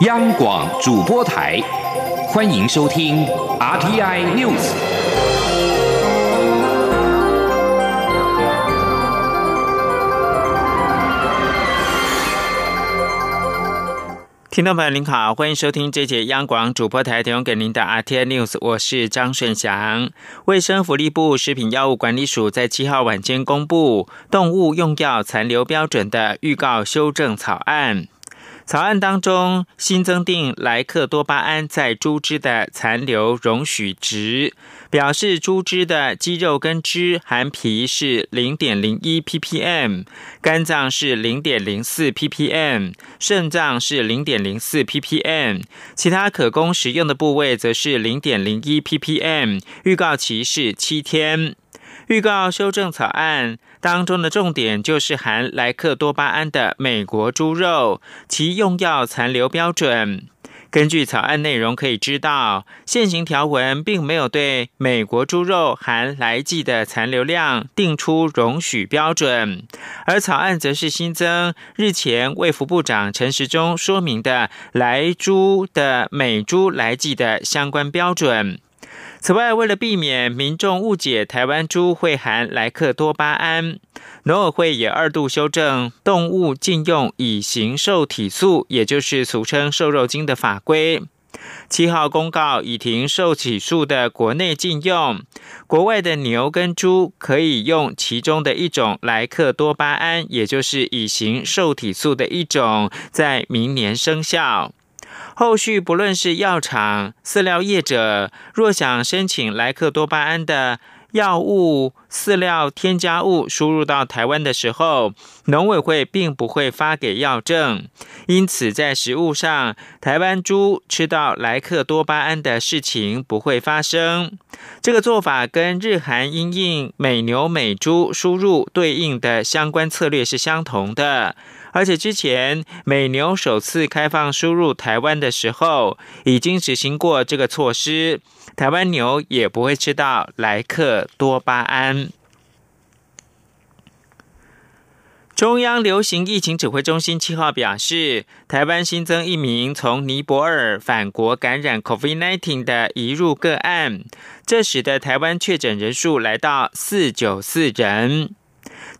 央广主播台，欢迎收听 RTI News。听众朋友您好，欢迎收听这节央广主播台提供给您的 RTI News，我是张顺祥。卫生福利部食品药物管理署在七号晚间公布动物用药残留标准的预告修正草案。草案当中新增定莱克多巴胺在猪只的残留容许值，表示猪只的肌肉跟脂含皮是零点零一 ppm，肝脏是零点零四 ppm，肾脏是零点零四 ppm，其他可供食用的部位则是零点零一 ppm。预告期是七天。预告修正草案当中的重点就是含莱克多巴胺的美国猪肉，其用药残留标准。根据草案内容可以知道，现行条文并没有对美国猪肉含来剂的残留量定出容许标准，而草案则是新增日前卫福部长陈时中说明的来猪的美猪来剂的相关标准。此外，为了避免民众误解台湾猪会含莱克多巴胺，农委会也二度修正动物禁用乙型受体素，也就是俗称瘦肉精的法规。七号公告已停受体素的国内禁用，国外的牛跟猪可以用其中的一种莱克多巴胺，也就是乙型受体素的一种，在明年生效。后续不论是药厂、饲料业者，若想申请莱克多巴胺的药物、饲料添加物输入到台湾的时候，农委会并不会发给药证，因此在食物上，台湾猪吃到莱克多巴胺的事情不会发生。这个做法跟日韩因应美牛美猪输入对应的相关策略是相同的。而且之前美牛首次开放输入台湾的时候，已经执行过这个措施，台湾牛也不会吃到莱克多巴胺。中央流行疫情指挥中心七号表示，台湾新增一名从尼泊尔返国感染 COVID-19 的移入个案，这使得台湾确诊人数来到四九四人。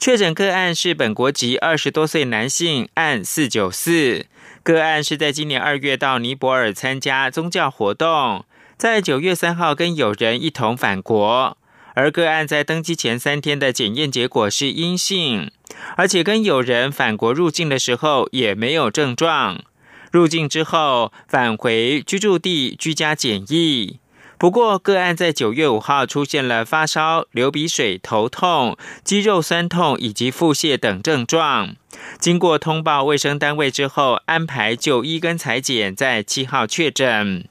确诊个案是本国籍二十多岁男性，案四九四。个案是在今年二月到尼泊尔参加宗教活动，在九月三号跟友人一同返国。而个案在登机前三天的检验结果是阴性，而且跟友人返国入境的时候也没有症状。入境之后返回居住地居家检疫。不过，个案在九月五号出现了发烧、流鼻水、头痛、肌肉酸痛以及腹泻等症状。经过通报卫生单位之后，安排就医跟裁剪，在七号确诊。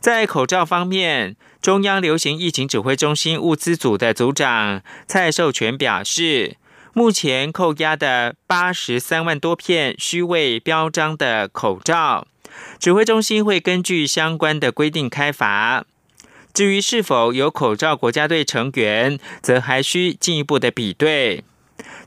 在口罩方面，中央流行疫情指挥中心物资组的组长蔡寿全表示，目前扣押的八十三万多片虚伪标章的口罩，指挥中心会根据相关的规定开罚。至于是否有口罩国家队成员，则还需进一步的比对。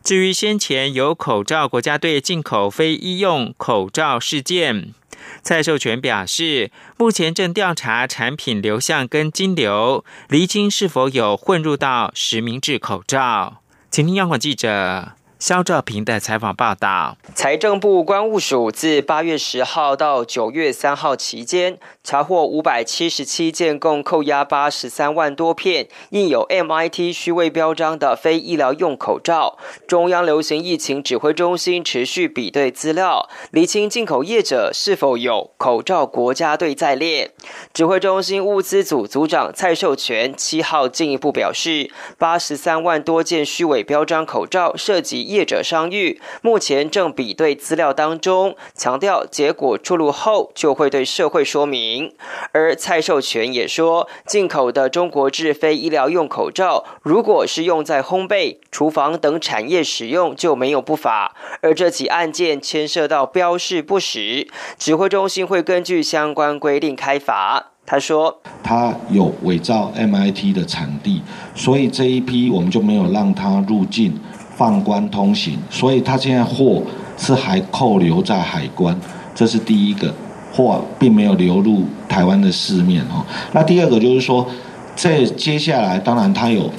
至于先前有口罩国家队进口非医用口罩事件，蔡寿全表示，目前正调查产品流向跟金流，厘清是否有混入到实名制口罩。请听央广记者。肖兆平的采访报道：财政部关务署自八月十号到九月三号期间，查获五百七十七件，共扣押八十三万多片印有 MIT 虚伪标章的非医疗用口罩。中央流行疫情指挥中心持续比对资料，厘清进口业者是否有口罩国家队在列。指挥中心物资组组长蔡寿全七号进一步表示，八十三万多件虚伪标章口罩涉及。业者商誉，目前正比对资料当中，强调结果出炉后就会对社会说明。而蔡寿全也说，进口的中国制非医疗用口罩，如果是用在烘焙、厨房等产业使用，就没有不法。而这起案件牵涉到标示不实，指挥中心会根据相关规定开罚。他说，他有伪造 MIT 的产地，所以这一批我们就没有让他入境。放关通行，所以他现在货是还扣留在海关，这是第一个货并没有流入台湾的市面哦。那第二个就是说，在接下来，当然它有。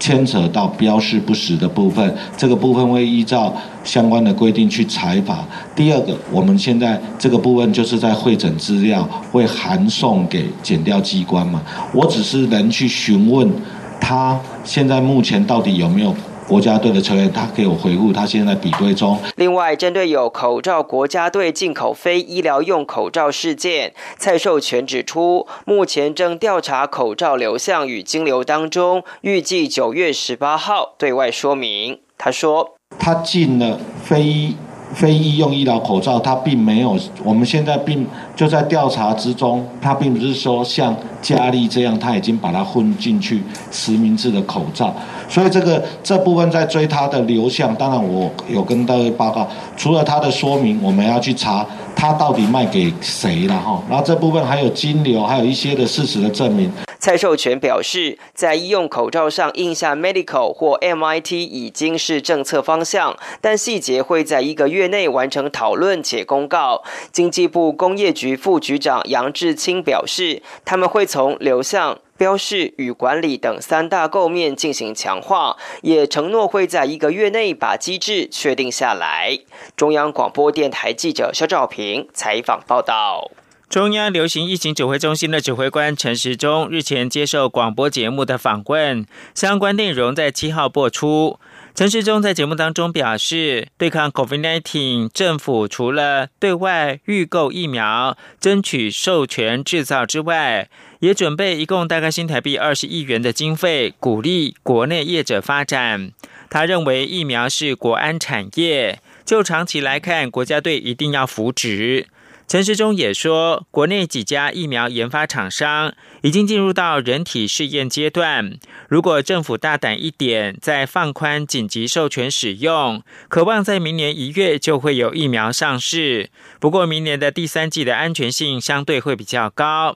牵扯到标示不实的部分，这个部分会依照相关的规定去裁罚。第二个，我们现在这个部分就是在会诊资料，会函送给检调机关嘛。我只是能去询问他现在目前到底有没有。国家队的成员，他给我回复，他现在比对中。另外，针对有口罩国家队进口非医疗用口罩事件，蔡寿全指出，目前正调查口罩流向与经流当中，预计九月十八号对外说明。他说，他进了非医。非医用医疗口罩，它并没有，我们现在并就在调查之中，它并不是说像佳丽这样，他已经把它混进去实名制的口罩，所以这个这部分在追它的流向，当然我有跟各位报告，除了它的说明，我们要去查它到底卖给谁了哈，然后这部分还有金流，还有一些的事实的证明。蔡寿全表示，在医用口罩上印下 medical 或 MIT 已经是政策方向，但细节会在一个月内完成讨论且公告。经济部工业局副局长杨志清表示，他们会从流向、标示与管理等三大构面进行强化，也承诺会在一个月内把机制确定下来。中央广播电台记者肖兆平采访报道。中央流行疫情指挥中心的指挥官陈时中日前接受广播节目的访问，相关内容在七号播出。陈时中在节目当中表示，对抗 COVID-19，政府除了对外预购疫苗、争取授权制造之外，也准备一共大概新台币二十亿元的经费，鼓励国内业者发展。他认为疫苗是国安产业，就长期来看，国家队一定要扶植。陈时中也说，国内几家疫苗研发厂商已经进入到人体试验阶段。如果政府大胆一点，再放宽紧急授权使用，渴望在明年一月就会有疫苗上市。不过，明年的第三季的安全性相对会比较高。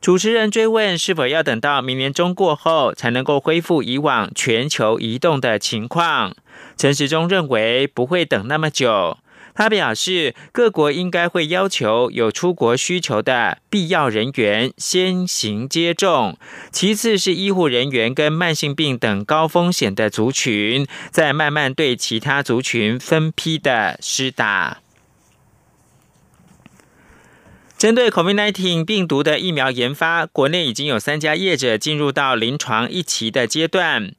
主持人追问是否要等到明年中过后才能够恢复以往全球移动的情况，陈时中认为不会等那么久。他表示，各国应该会要求有出国需求的必要人员先行接种，其次是医护人员跟慢性病等高风险的族群，再慢慢对其他族群分批的施打。针对 COVID-19 病毒的疫苗研发，国内已经有三家业者进入到临床一期的阶段，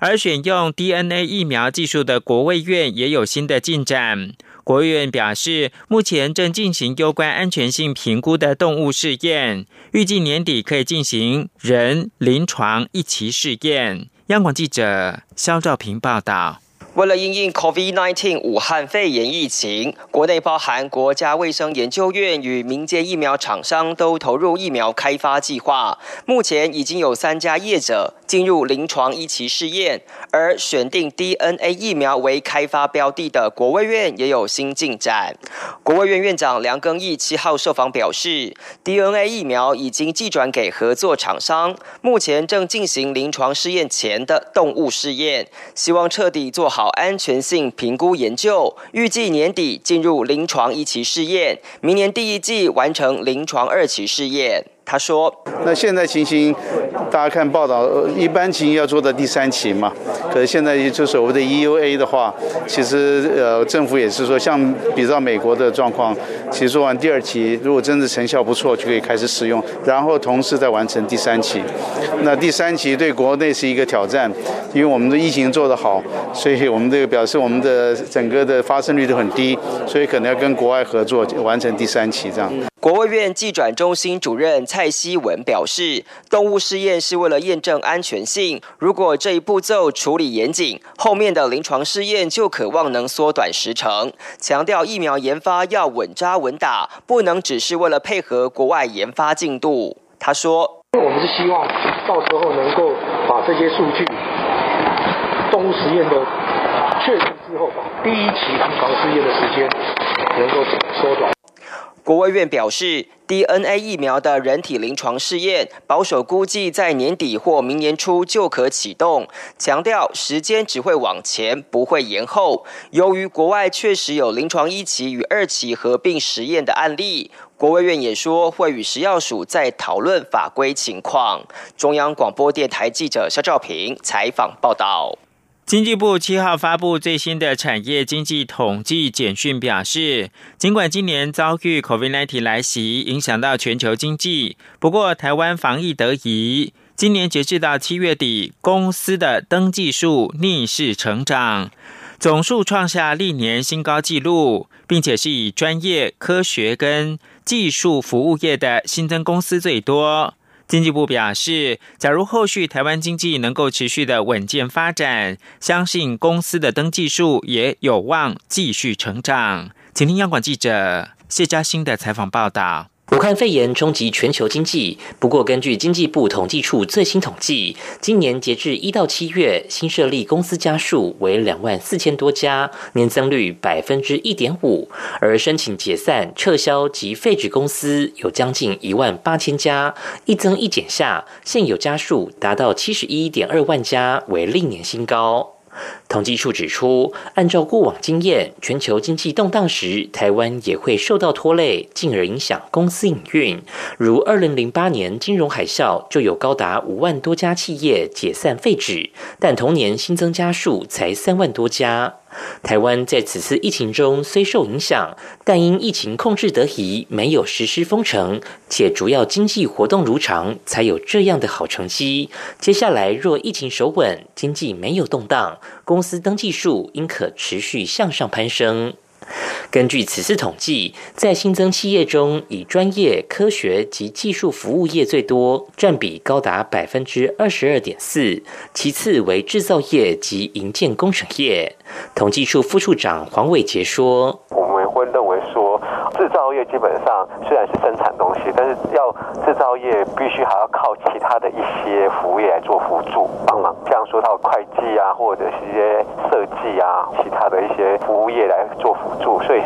而选用 DNA 疫苗技术的国卫院也有新的进展。国务院表示，目前正进行有关安全性评估的动物试验，预计年底可以进行人临床一期试验。央广记者肖兆平报道。为了应应 COVID-19 武汉肺炎疫情，国内包含国家卫生研究院与民间疫苗厂商都投入疫苗开发计划。目前已经有三家业者进入临床一期试验，而选定 DNA 疫苗为开发标的的国卫院也有新进展。国卫院院长梁庚义七号受访表示，DNA 疫苗已经寄转给合作厂商，目前正进行临床试验前的动物试验，希望彻底做好。安全性评估研究，预计年底进入临床一期试验，明年第一季完成临床二期试验。他说：“那现在情形，大家看报道，一般情形要做到第三期嘛。可是现在就所谓的 EUA 的话，其实呃政府也是说，像比较美国的状况，其实做完第二期，如果真的成效不错，就可以开始使用，然后同时再完成第三期。那第三期对国内是一个挑战，因为我们的疫情做得好，所以我们这个表示我们的整个的发生率都很低，所以可能要跟国外合作完成第三期这样。”国务院技转中心主任蔡希文表示，动物试验是为了验证安全性。如果这一步骤处理严谨，后面的临床试验就渴望能缩短时程。强调疫苗研发要稳扎稳打，不能只是为了配合国外研发进度。他说：“我们是希望到时候能够把这些数据，动物实验的确认之后，把第一期临床试验的时间能够缩短。”国卫院表示，DNA 疫苗的人体临床试验保守估计在年底或明年初就可启动，强调时间只会往前，不会延后。由于国外确实有临床一期与二期合并实验的案例，国卫院也说会与食药署再讨论法规情况。中央广播电台记者肖兆平采访报道。经济部七号发布最新的产业经济统计简讯，表示，尽管今年遭遇 COVID-19 来袭，影响到全球经济，不过台湾防疫得宜，今年截至到七月底，公司的登记数逆势成长，总数创下历年新高纪录，并且是以专业、科学跟技术服务业的新增公司最多。经济部表示，假如后续台湾经济能够持续的稳健发展，相信公司的登记数也有望继续成长。请听央广记者谢嘉欣的采访报道。武汉肺炎冲击全球经济，不过根据经济部统计处最新统计，今年截至一到七月，新设立公司家数为两万四千多家，年增率百分之一点五；而申请解散、撤销及废止公司有将近一万八千家，一增一减下，现有家数达到七十一点二万家，为历年新高。统计处指出，按照过往经验，全球经济动荡时，台湾也会受到拖累，进而影响公司营运。如二零零八年金融海啸，就有高达五万多家企业解散废止，但同年新增家数才三万多家。台湾在此次疫情中虽受影响，但因疫情控制得宜，没有实施封城，且主要经济活动如常，才有这样的好成绩。接下来若疫情守稳，经济没有动荡，公司登记数应可持续向上攀升。根据此次统计，在新增企业中，以专业、科学及技术服务业最多，占比高达百分之二十二点四，其次为制造业及营建工程业。统计处副处长黄伟杰说：“我们会认为说，制造业基本上虽然是产东西，但是要制造业必须还要靠其他的一些服务业来做辅助帮忙，像说到会计啊，或者是一些设计啊，其他的一些服务业来做辅助，所以。”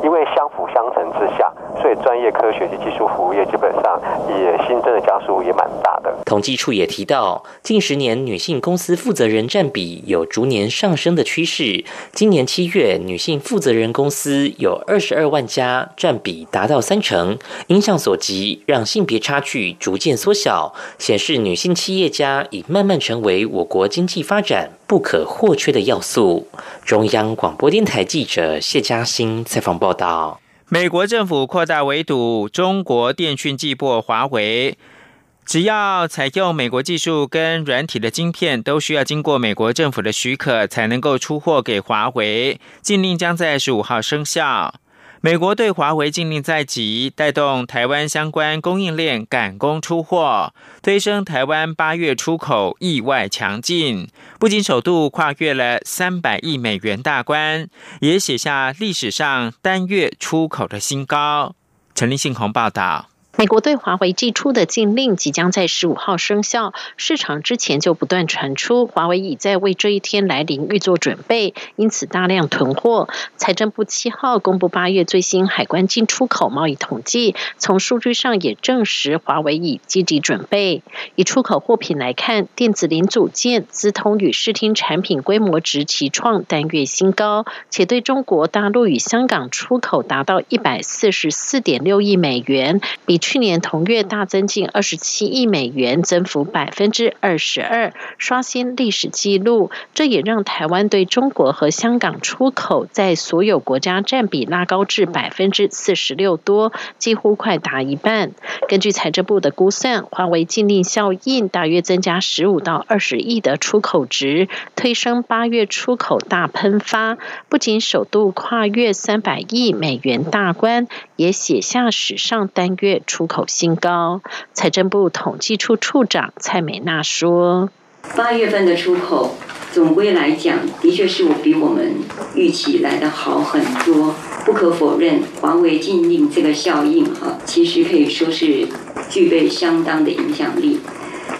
因为相辅相成之下，所以专业科学及技术服务业基本上也新增的加速也蛮大的。统计处也提到，近十年女性公司负责人占比有逐年上升的趋势。今年七月，女性负责人公司有二十二万家，占比达到三成。影响所及，让性别差距逐渐缩小，显示女性企业家已慢慢成为我国经济发展不可或缺的要素。中央广播电台记者谢嘉欣采访报道：美国政府扩大围堵中国电讯巨擘华为，只要采用美国技术跟软体的晶片，都需要经过美国政府的许可才能够出货给华为。禁令将在十五号生效。美国对华为禁令在即，带动台湾相关供应链赶工出货，推升台湾八月出口意外强劲，不仅首度跨越了三百亿美元大关，也写下历史上单月出口的新高。陈立信红报道。美国对华为寄出的禁令即将在十五号生效，市场之前就不断传出华为已在为这一天来临预做准备，因此大量囤货。财政部七号公布八月最新海关进出口贸易统计，从数据上也证实华为已积极准备。以出口货品来看，电子零组件、资通与视听产品规模值齐创单月新高，且对中国大陆与香港出口达到一百四十四点六亿美元，比。去年同月大增近二十七亿美元，增幅百分之二十二，刷新历史纪录。这也让台湾对中国和香港出口在所有国家占比拉高至百分之四十六多，几乎快达一半。根据财政部的估算，华为禁令效应大约增加十五到二十亿的出口值，推升八月出口大喷发。不仅首度跨越三百亿美元大关，也写下史上单月出。出口新高，财政部统计处处长蔡美娜说：“八月份的出口总归来讲，的确是我比我们预期来的好很多。不可否认，华为禁令这个效应哈，其实可以说是具备相当的影响力。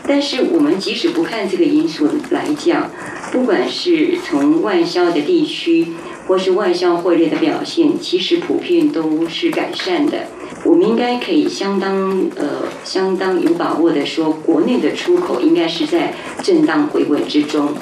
但是我们即使不看这个因素来讲，不管是从外销的地区或是外销汇率的表现，其实普遍都是改善的。”我们应该可以相当呃相当有把握的说，国内的出口应该是在震荡回稳之中。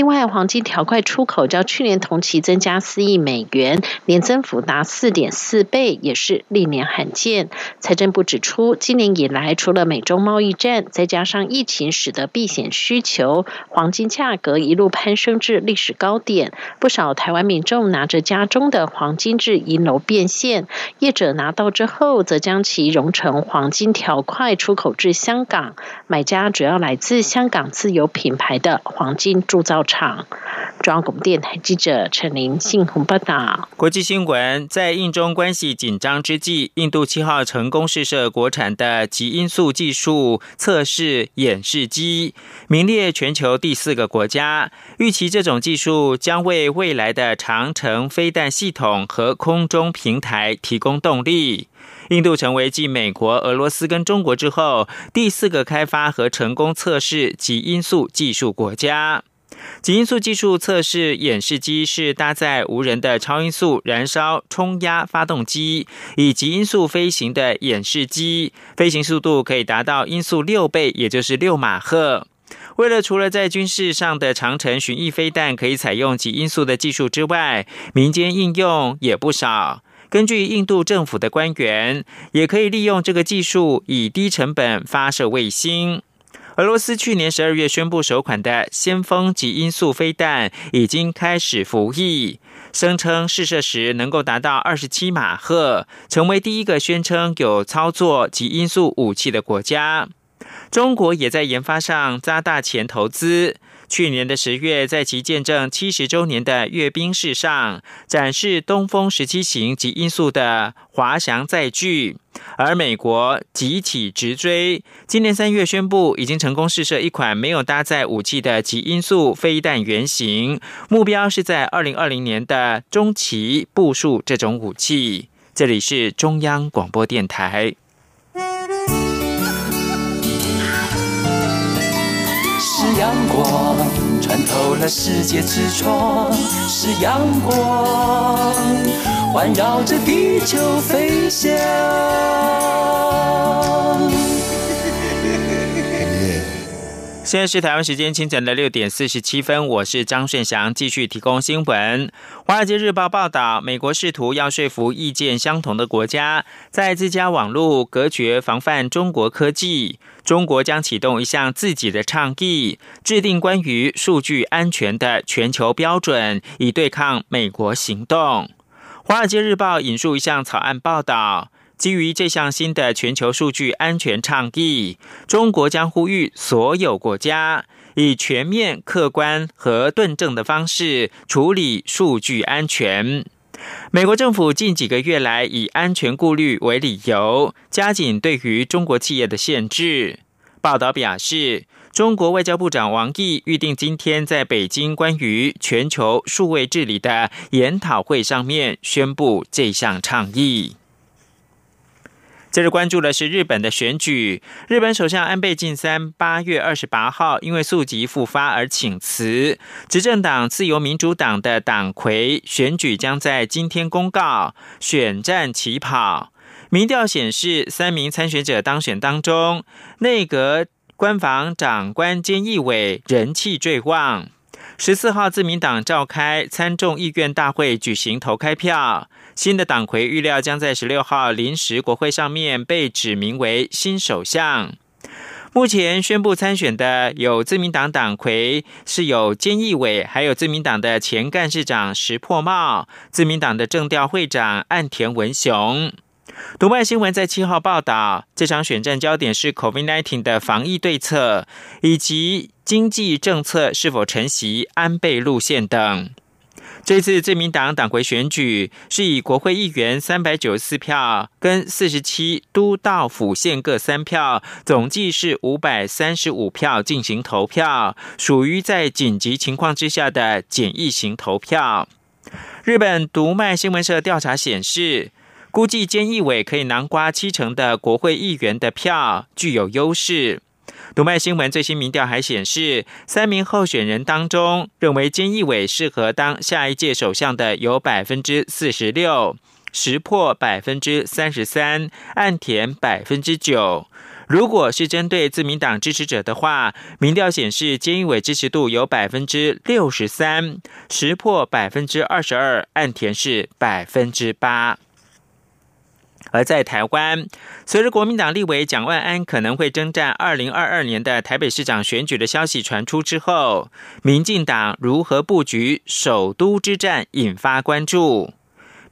另外，黄金条块出口较去年同期增加四亿美元，年增幅达四点四倍，也是历年罕见。财政部指出，今年以来，除了美中贸易战，再加上疫情使得避险需求，黄金价格一路攀升至历史高点。不少台湾民众拿着家中的黄金至银楼变现，业者拿到之后，则将其熔成黄金条块出口至香港，买家主要来自香港自有品牌的黄金铸造。场，中央广播电台记者陈琳信鸿报道。国际新闻：在印中关系紧张之际，印度七号成功试射国产的极音速技术测试演示机，名列全球第四个国家。预期这种技术将为未来的长城飞弹系统和空中平台提供动力。印度成为继美国、俄罗斯跟中国之后第四个开发和成功测试极音速技术国家。极音速技术测试演示机是搭载无人的超音速燃烧冲压发动机，以极音速飞行的演示机，飞行速度可以达到音速六倍，也就是六马赫。为了除了在军事上的长城巡弋飞弹可以采用极音速的技术之外，民间应用也不少。根据印度政府的官员，也可以利用这个技术以低成本发射卫星。俄罗斯去年十二月宣布首款的先锋级音速飞弹已经开始服役，声称试射时能够达到二十七马赫，成为第一个宣称有操作级音速武器的国家。中国也在研发上砸大钱投资。去年的十月，在其见证七十周年的阅兵式上，展示东风十七型及音速的滑翔载具，而美国集体直追。今年三月宣布，已经成功试射一款没有搭载武器的极音速飞弹原型，目标是在二零二零年的中期部署这种武器。这里是中央广播电台。是阳光穿透了世界之窗，是阳光环绕着地球飞翔。现在是台湾时间清晨的六点四十七分，我是张顺祥，继续提供新闻。《华尔街日报》报道，美国试图要说服意见相同的国家，在自家网络隔绝防范中国科技。中国将启动一项自己的倡议，制定关于数据安全的全球标准，以对抗美国行动。《华尔街日报》引述一项草案报道。基于这项新的全球数据安全倡议，中国将呼吁所有国家以全面、客观和论证的方式处理数据安全。美国政府近几个月来以安全顾虑为理由，加紧对于中国企业的限制。报道表示，中国外交部长王毅预定今天在北京关于全球数位治理的研讨会上面宣布这项倡议。接着关注的是日本的选举。日本首相安倍晋三八月二十八号因为宿疾复发而请辞。执政党自由民主党的党魁选举将在今天公告，选战起跑。民调显示，三名参选者当选当中，内阁官房长官菅义伟人气最旺。十四号，自民党召开参众议院大会举行投开票。新的党魁预料将在十六号临时国会上面被指名为新首相。目前宣布参选的有自民党党魁是有菅义伟，还有自民党的前干事长石破茂，自民党的政调会长岸田文雄。读卖新闻在七号报道，这场选战焦点是 COVID-19 的防疫对策，以及经济政策是否承袭安倍路线等。这次自民党党魁选举是以国会议员三百九十四票跟四十七都道府县各三票，总计是五百三十五票进行投票，属于在紧急情况之下的简易型投票。日本读卖新闻社调查显示。估计菅义伟可以囊瓜七成的国会议员的票，具有优势。读卖新闻最新民调还显示，三名候选人当中，认为菅义伟适合当下一届首相的有百分之四十六，石破百分之三十三，岸田百分之九。如果是针对自民党支持者的话，民调显示，菅义伟支持度有百分之六十三，石破百分之二十二，岸田是百分之八。而在台湾，随着国民党立委蒋万安可能会征战二零二二年的台北市长选举的消息传出之后，民进党如何布局首都之战，引发关注。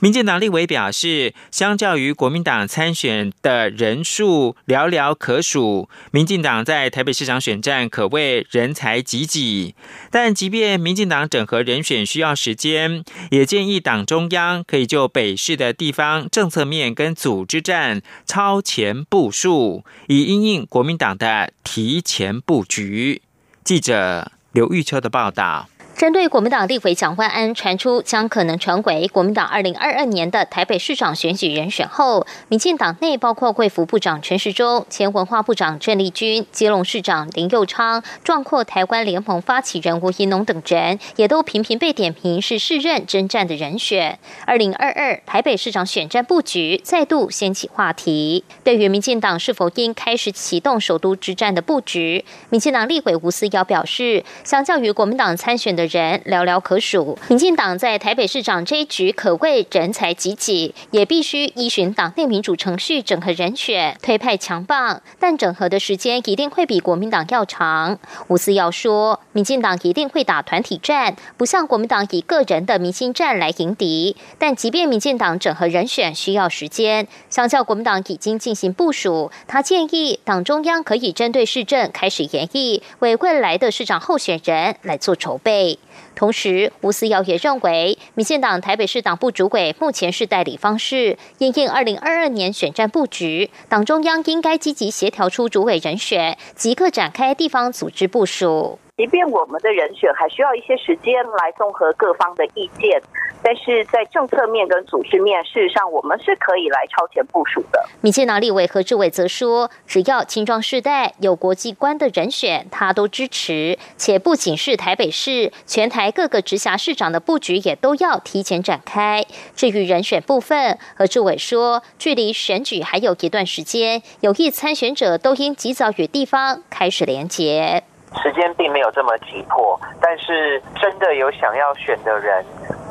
民进党立委表示，相较于国民党参选的人数寥寥可数，民进党在台北市长选战可谓人才济济。但即便民进党整合人选需要时间，也建议党中央可以就北市的地方政策面跟组织战超前部署，以应应国民党的提前布局。记者刘玉秋的报道。针对国民党立委蒋万安传出将可能成为国民党二零二二年的台北市长选举人选后，民进党内包括贵福部长陈时中、前文化部长郑丽君、基隆市长林佑昌、壮阔台湾联盟发起人吴怡农等人，也都频频被点评是市任征战的人选。二零二二台北市长选战布局再度掀起话题。对于民进党是否应开始启动首都之战的布局，民进党立委吴思瑶表示，相较于国民党参选的。人寥寥可数，民进党在台北市长这一局可谓人才济济，也必须依循党内民主程序整合人选，推派强棒。但整合的时间一定会比国民党要长。吴思耀说，民进党一定会打团体战，不像国民党以个人的明星战来迎敌。但即便民进党整合人选需要时间，相较国民党已经进行部署，他建议党中央可以针对市政开始研议，为未来的市长候选人来做筹备。同时，吴思尧也认为，民进党台北市党部主委目前是代理方式，因应二零二二年选战布局，党中央应该积极协调出主委人选，即刻展开地方组织部署。即便我们的人选还需要一些时间来综合各方的意见，但是在政策面跟组织面，事实上我们是可以来超前部署的。民进党立委何志伟则说，只要青壮世代有国际观的人选，他都支持。且不仅是台北市，全台各个直辖市长的布局也都要提前展开。至于人选部分，何志伟说，距离选举还有一段时间，有意参选者都应及早与地方开始连结。时间并没有这么急迫，但是真的有想要选的人，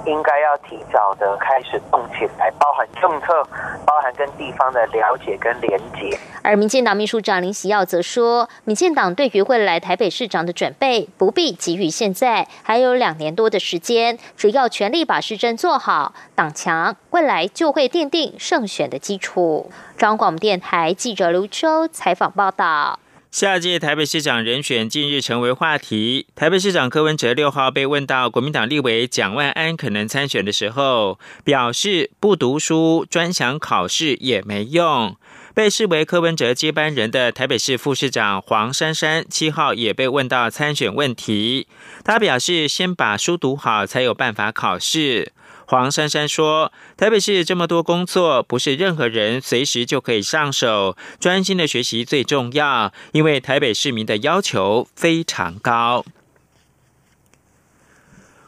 应该要提早的开始动起来，包含政策，包含跟地方的了解跟连接。而民进党秘书长林喜耀则说，民进党对于未来台北市长的准备不必急于现在，还有两年多的时间，只要全力把市政做好，党强，未来就会奠定胜选的基础。中央广播电台记者刘秋采访报道。下届台北市长人选近日成为话题。台北市长柯文哲六号被问到国民党立委蒋万安可能参选的时候，表示不读书、专想考试也没用。被视为柯文哲接班人的台北市副市长黄珊珊七号也被问到参选问题，他表示先把书读好，才有办法考试。黄珊珊说：“台北市这么多工作，不是任何人随时就可以上手，专心的学习最重要。因为台北市民的要求非常高。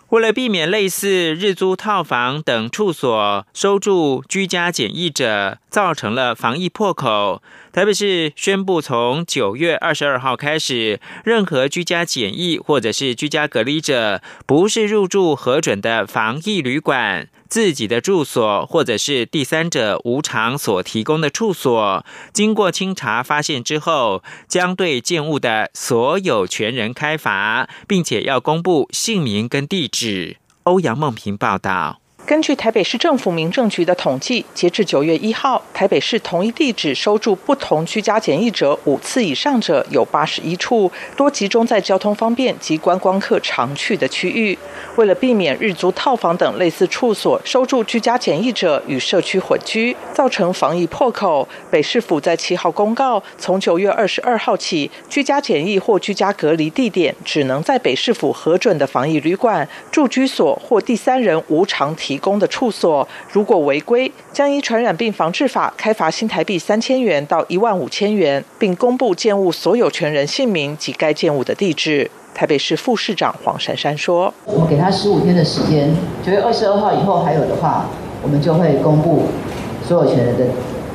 为了避免类似日租套房等处所收住居家检疫者，造成了防疫破口。”台北市宣布，从九月二十二号开始，任何居家检疫或者是居家隔离者，不是入住核准的防疫旅馆、自己的住所，或者是第三者无偿所提供的处所，经过清查发现之后，将对建物的所有权人开罚，并且要公布姓名跟地址。欧阳梦平报道。根据台北市政府民政局的统计，截至九月一号，台北市同一地址收住不同居家检疫者五次以上者有八十一处，多集中在交通方便及观光客常去的区域。为了避免日租套房等类似处所收住居家检疫者与社区混居，造成防疫破口，北市府在七号公告，从九月二十二号起，居家检疫或居家隔离地点只能在北市府核准的防疫旅馆、住居所或第三人无偿提。供的处所，如果违规，将依传染病防治法开罚新台币三千元到一万五千元，并公布建物所有权人姓名及该建物的地址。台北市副市长黄珊珊说：“我们给他十五天的时间，九月二十二号以后还有的话，我们就会公布所有权人的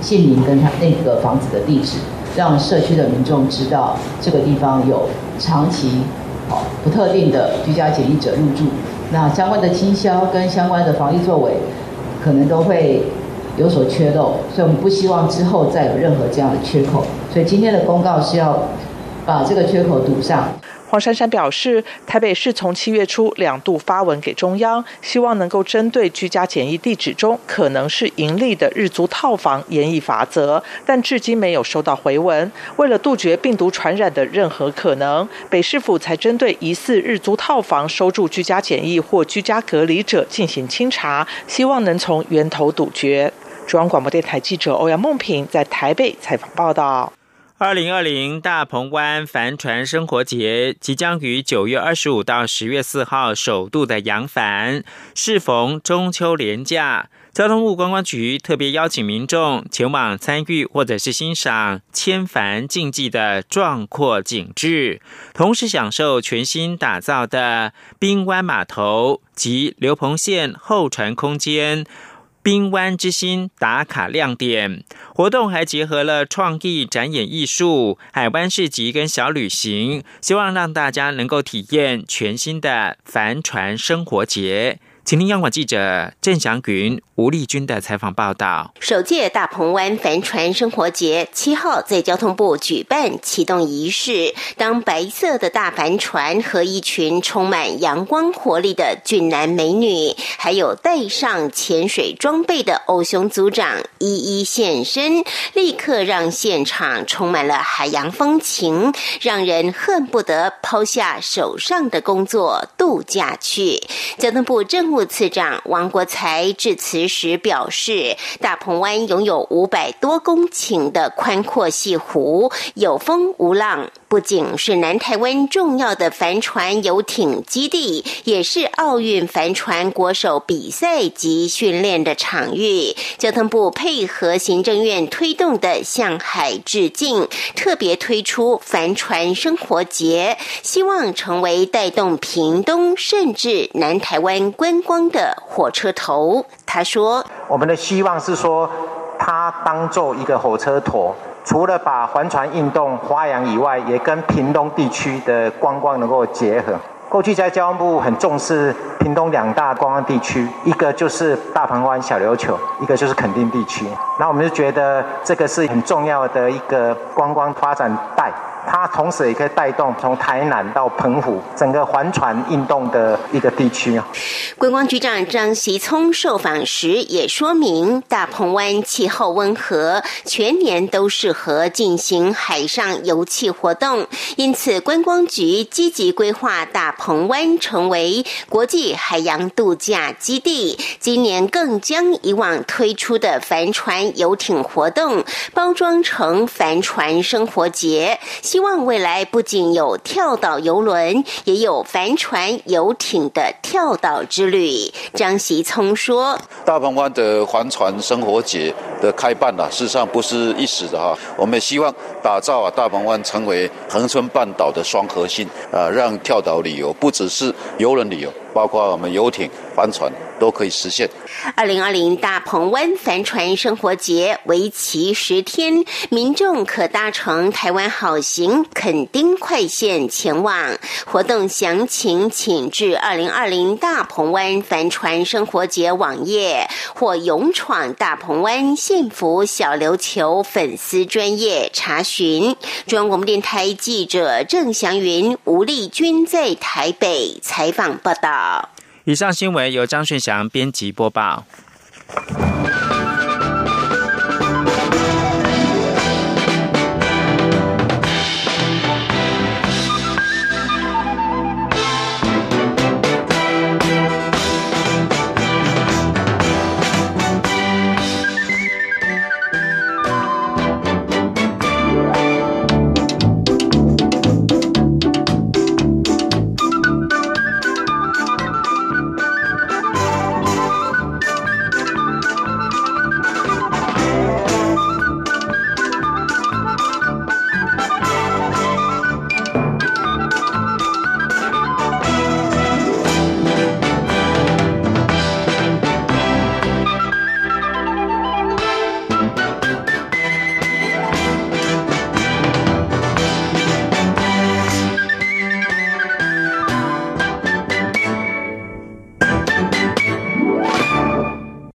姓名跟他那个房子的地址，让社区的民众知道这个地方有长期好不特定的居家检疫者入住。那相关的倾销跟相关的防疫作为，可能都会有所缺漏，所以我们不希望之后再有任何这样的缺口。所以今天的公告是要把这个缺口堵上。黄珊珊表示，台北市从七月初两度发文给中央，希望能够针对居家检疫地址中可能是盈利的日租套房严以罚则，但至今没有收到回文。为了杜绝病毒传染的任何可能，北市府才针对疑似日租套房收住居家检疫或居家隔离者进行清查，希望能从源头堵绝。中央广播电台记者欧阳梦平在台北采访报道。二零二零大鹏湾帆船生活节即将于九月二十五到十月四号首度的扬帆，适逢中秋连假，交通部观光局特别邀请民众前往参与或者是欣赏千帆竞技的壮阔景致，同时享受全新打造的滨湾码头及刘鹏线候船空间。滨湾之星打卡亮点活动还结合了创意展演艺术、海湾市集跟小旅行，希望让大家能够体验全新的帆船生活节。请听央广记者郑祥云、吴丽君的采访报道。首届大鹏湾帆船生活节七号在交通部举办启动仪式。当白色的大帆船和一群充满阳光活力的俊男美女，还有带上潜水装备的偶熊组长一一现身，立刻让现场充满了海洋风情，让人恨不得抛下手上的工作度假去。交通部政副次长王国才致辞时表示，大鹏湾拥有五百多公顷的宽阔细湖，有风无浪，不仅是南台湾重要的帆船游艇基地，也是奥运帆船国手比赛及训练的场域。交通部配合行政院推动的向海致敬，特别推出帆船生活节，希望成为带动屏东甚至南台湾观。光的火车头，他说：“我们的希望是说，它当做一个火车头，除了把环船运动发扬以外，也跟屏东地区的观光能够结合。过去在交通部很重视屏东两大观光地区，一个就是大鹏湾小琉球，一个就是垦丁地区。那我们就觉得这个是很重要的一个观光发展带。”它同时也可以带动从台南到澎湖整个环船运动的一个地区啊。观光局长张习聪受访时也说明，大鹏湾气候温和，全年都适合进行海上游憩活动，因此观光局积极规划大鹏湾成为国际海洋度假基地。今年更将以往推出的帆船游艇活动包装成帆船生活节。希望未来不仅有跳岛游轮，也有帆船游艇的跳岛之旅。张习聪说：“大鹏湾的帆船生活节的开办啊，事实上不是一时的哈。我们希望打造啊大鹏湾成为恒春半岛的双核心啊，让跳岛旅游不只是游轮旅游。”包括我们游艇、帆船都可以实现。二零二零大鹏湾帆船生活节为期十天，民众可搭乘台湾好行垦丁快线前往。活动详情请至二零二零大鹏湾帆船生活节网页，或勇闯大鹏湾幸福小琉球粉丝专业查询。中央广播电台记者郑祥云、吴丽君在台北采访报道。以上新闻由张顺祥编辑播报。